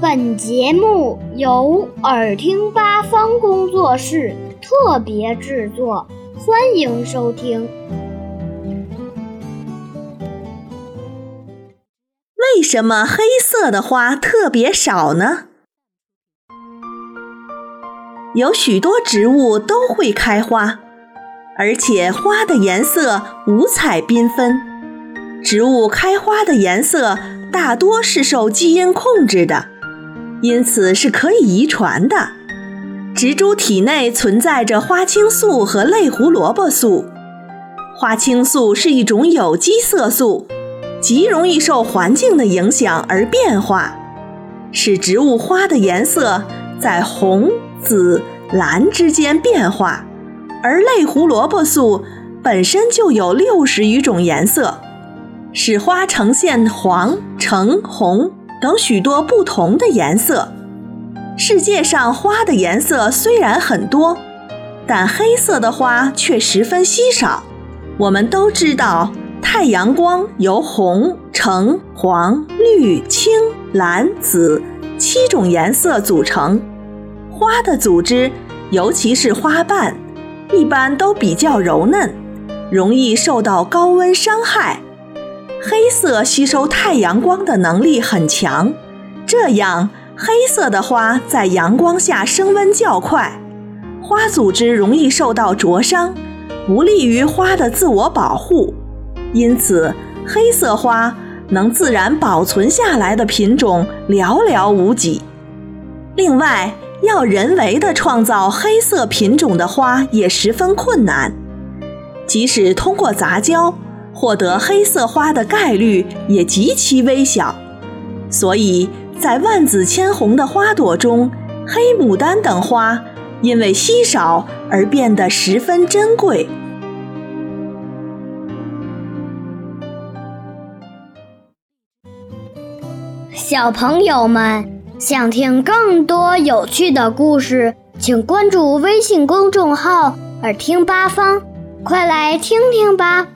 本节目由耳听八方工作室特别制作，欢迎收听。为什么黑色的花特别少呢？有许多植物都会开花，而且花的颜色五彩缤纷。植物开花的颜色大多是受基因控制的。因此是可以遗传的。植株体内存在着花青素和类胡萝卜素。花青素是一种有机色素，极容易受环境的影响而变化，使植物花的颜色在红、紫、蓝之间变化。而类胡萝卜素本身就有六十余种颜色，使花呈现黄、橙、红。等许多不同的颜色。世界上花的颜色虽然很多，但黑色的花却十分稀少。我们都知道，太阳光由红、橙、黄、绿、青、蓝、紫七种颜色组成。花的组织，尤其是花瓣，一般都比较柔嫩，容易受到高温伤害。黑色吸收太阳光的能力很强，这样黑色的花在阳光下升温较快，花组织容易受到灼伤，不利于花的自我保护。因此，黑色花能自然保存下来的品种寥寥无几。另外，要人为的创造黑色品种的花也十分困难，即使通过杂交。获得黑色花的概率也极其微小，所以在万紫千红的花朵中，黑牡丹等花因为稀少而变得十分珍贵。小朋友们想听更多有趣的故事，请关注微信公众号“耳听八方”，快来听听吧。